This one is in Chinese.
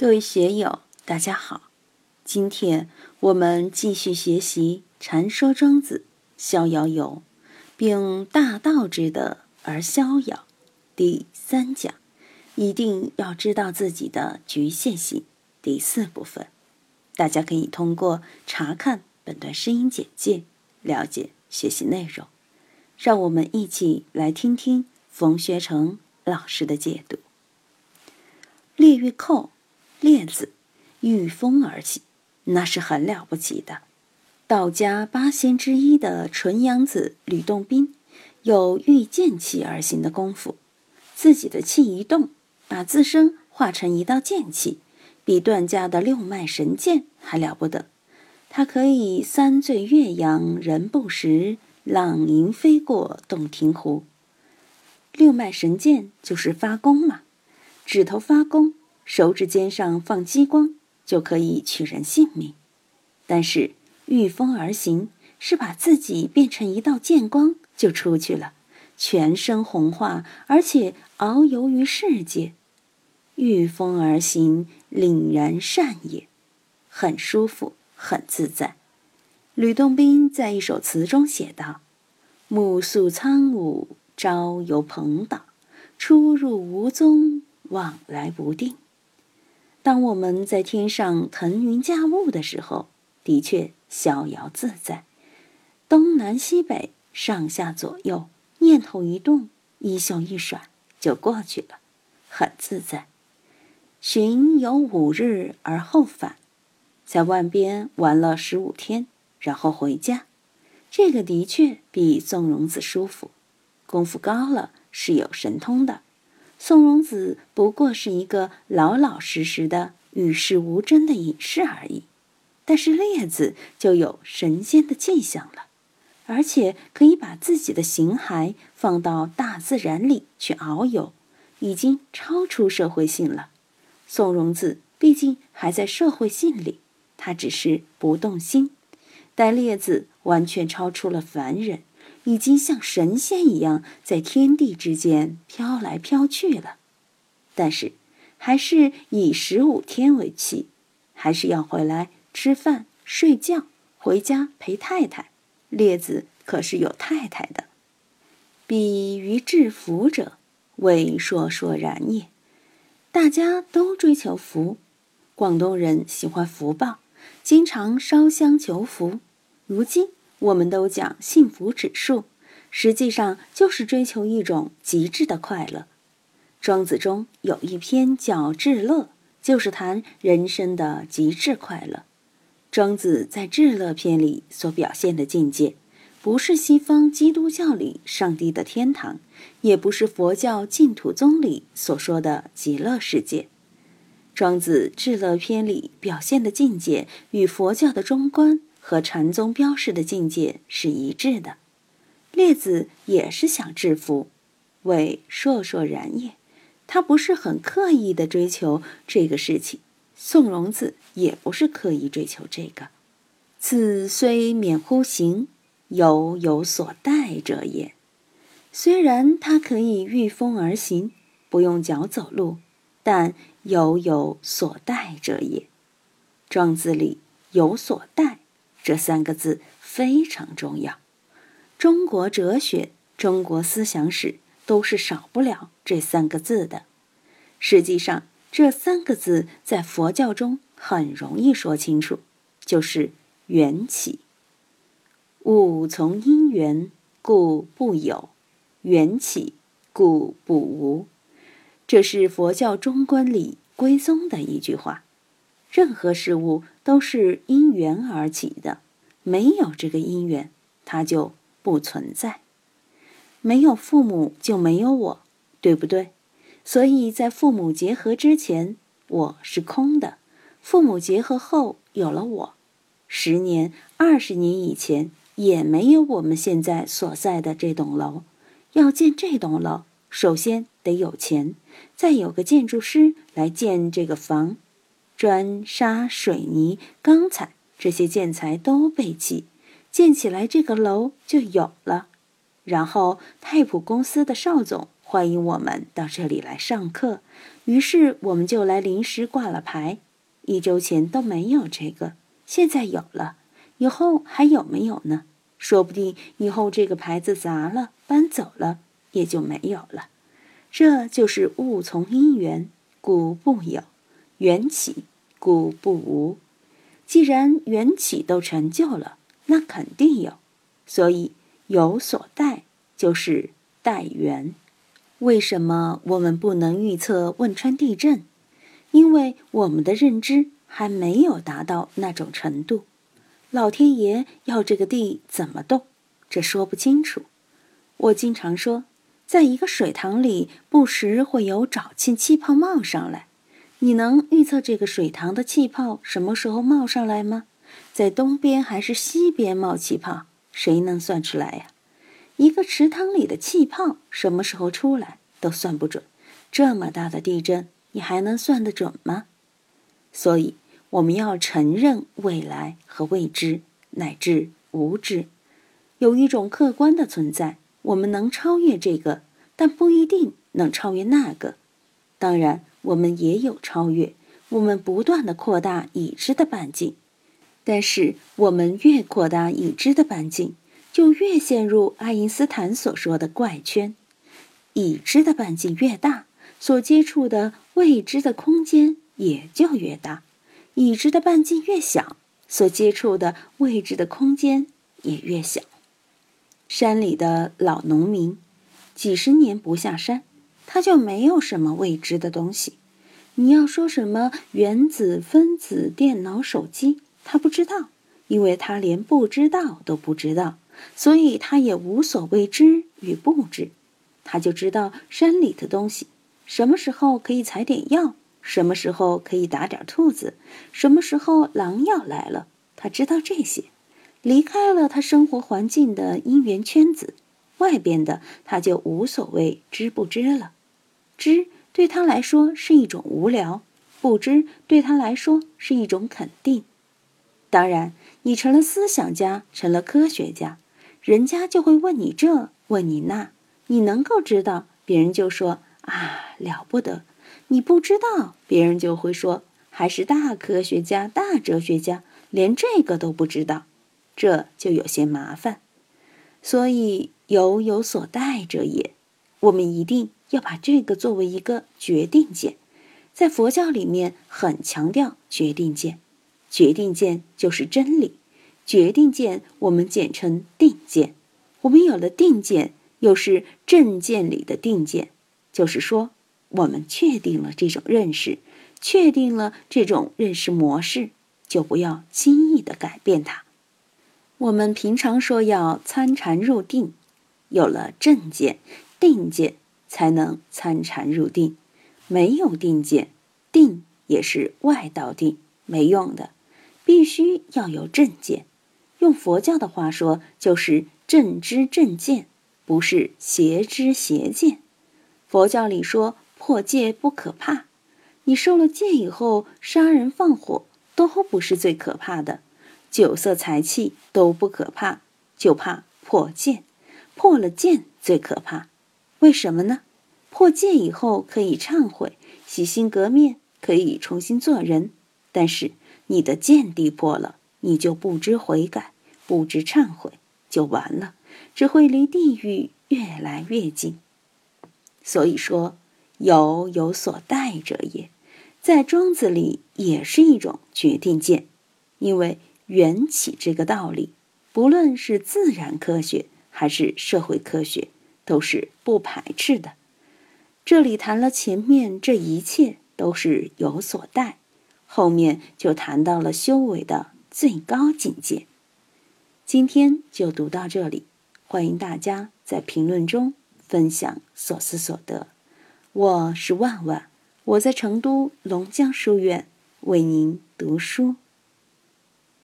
各位学友，大家好！今天我们继续学习《禅说庄子逍遥游》，并大道之德而逍遥。第三讲，一定要知道自己的局限性。第四部分，大家可以通过查看本段声音简介了解学习内容。让我们一起来听听冯学成老师的解读。列玉寇。列子御风而行，那是很了不起的。道家八仙之一的纯阳子吕洞宾，有御剑气而行的功夫。自己的气一动，把自身化成一道剑气，比段家的六脉神剑还了不得。他可以三醉岳阳人不识，浪吟飞过洞庭湖。六脉神剑就是发功嘛，指头发功。手指尖上放激光就可以取人性命，但是御风而行是把自己变成一道剑光就出去了，全身红化，而且遨游于世界。御风而行，凛然善也，很舒服，很自在。吕洞宾在一首词中写道：“暮宿苍梧，朝游蓬岛，出入无踪，往来不定。”当我们在天上腾云驾雾的时候，的确逍遥自在，东南西北、上下左右，念头一动，衣袖一甩，就过去了，很自在。巡游五日而后返，在万边玩了十五天，然后回家，这个的确比纵容子舒服，功夫高了，是有神通的。宋荣子不过是一个老老实实的与世无争的隐士而已，但是列子就有神仙的迹象了，而且可以把自己的形骸放到大自然里去遨游，已经超出社会性了。宋荣子毕竟还在社会性里，他只是不动心，但列子完全超出了凡人。已经像神仙一样在天地之间飘来飘去了，但是还是以十五天为期，还是要回来吃饭、睡觉，回家陪太太。列子可是有太太的。比于至福者，为硕硕然也。大家都追求福，广东人喜欢福报，经常烧香求福。如今。我们都讲幸福指数，实际上就是追求一种极致的快乐。庄子中有一篇叫《至乐》，就是谈人生的极致快乐。庄子在《至乐》篇里所表现的境界，不是西方基督教里上帝的天堂，也不是佛教净土宗里所说的极乐世界。庄子《至乐》篇里表现的境界，与佛教的中观。和禅宗标示的境界是一致的，列子也是想制服，为烁烁然也。他不是很刻意的追求这个事情，宋荣子也不是刻意追求这个。此虽免乎行，犹有所待者也。虽然他可以御风而行，不用脚走路，但犹有所待者也。庄子里有所待。这三个字非常重要，中国哲学、中国思想史都是少不了这三个字的。实际上，这三个字在佛教中很容易说清楚，就是缘起。物从因缘，故不有；缘起，故不无。这是佛教中观里归宗的一句话。任何事物都是因缘而起的，没有这个因缘，它就不存在。没有父母就没有我，对不对？所以在父母结合之前，我是空的；父母结合后，有了我。十年、二十年以前，也没有我们现在所在的这栋楼。要建这栋楼，首先得有钱，再有个建筑师来建这个房。砖沙水泥钢材这些建材都备齐，建起来这个楼就有了。然后太普公司的邵总欢迎我们到这里来上课，于是我们就来临时挂了牌。一周前都没有这个，现在有了，以后还有没有呢？说不定以后这个牌子砸了，搬走了，也就没有了。这就是物从因缘，故不有；缘起，故不无。既然缘起都成就了，那肯定有。所以有所待，就是待缘。为什么我们不能预测汶川地震？因为我们的认知还没有达到那种程度。老天爷要这个地怎么动，这说不清楚。我经常说，在一个水塘里，不时会有沼气气泡冒上来。你能预测这个水塘的气泡什么时候冒上来吗？在东边还是西边冒气泡？谁能算出来呀？一个池塘里的气泡什么时候出来都算不准，这么大的地震你还能算得准吗？所以我们要承认未来和未知乃至无知，有一种客观的存在，我们能超越这个，但不一定能超越那个。当然，我们也有超越，我们不断的扩大已知的半径，但是我们越扩大已知的半径。就越陷入爱因斯坦所说的怪圈，已知的半径越大，所接触的未知的空间也就越大；已知的半径越小，所接触的未知的空间也越小。山里的老农民，几十年不下山，他就没有什么未知的东西。你要说什么原子、分子、电脑、手机，他不知道，因为他连不知道都不知道。所以他也无所谓知与不知，他就知道山里的东西，什么时候可以采点药，什么时候可以打点兔子，什么时候狼要来了，他知道这些。离开了他生活环境的因缘圈子，外边的他就无所谓知不知了。知对他来说是一种无聊，不知对他来说是一种肯定。当然，你成了思想家，成了科学家。人家就会问你这，问你那，你能够知道，别人就说啊了不得；你不知道，别人就会说还是大科学家、大哲学家，连这个都不知道，这就有些麻烦。所以有有所待者也，我们一定要把这个作为一个决定键，在佛教里面很强调决定键，决定键就是真理。决定见，我们简称定见。我们有了定见，又是正见里的定见，就是说，我们确定了这种认识，确定了这种认识模式，就不要轻易的改变它。我们平常说要参禅入定，有了正见、定见，才能参禅入定。没有定见，定也是外道定，没用的，必须要有正见。用佛教的话说，就是正知正见，不是邪知邪见。佛教里说破戒不可怕，你受了戒以后，杀人放火都不是最可怕的，酒色财气都不可怕，就怕破戒。破了戒最可怕，为什么呢？破戒以后可以忏悔、洗心革面，可以重新做人，但是你的见地破了。你就不知悔改，不知忏悔，就完了，只会离地狱越来越近。所以说，有有所待者也，在庄子里也是一种决定见，因为缘起这个道理，不论是自然科学还是社会科学，都是不排斥的。这里谈了前面这一切都是有所待，后面就谈到了修为的。最高境界。今天就读到这里，欢迎大家在评论中分享所思所得。我是万万，我在成都龙江书院为您读书。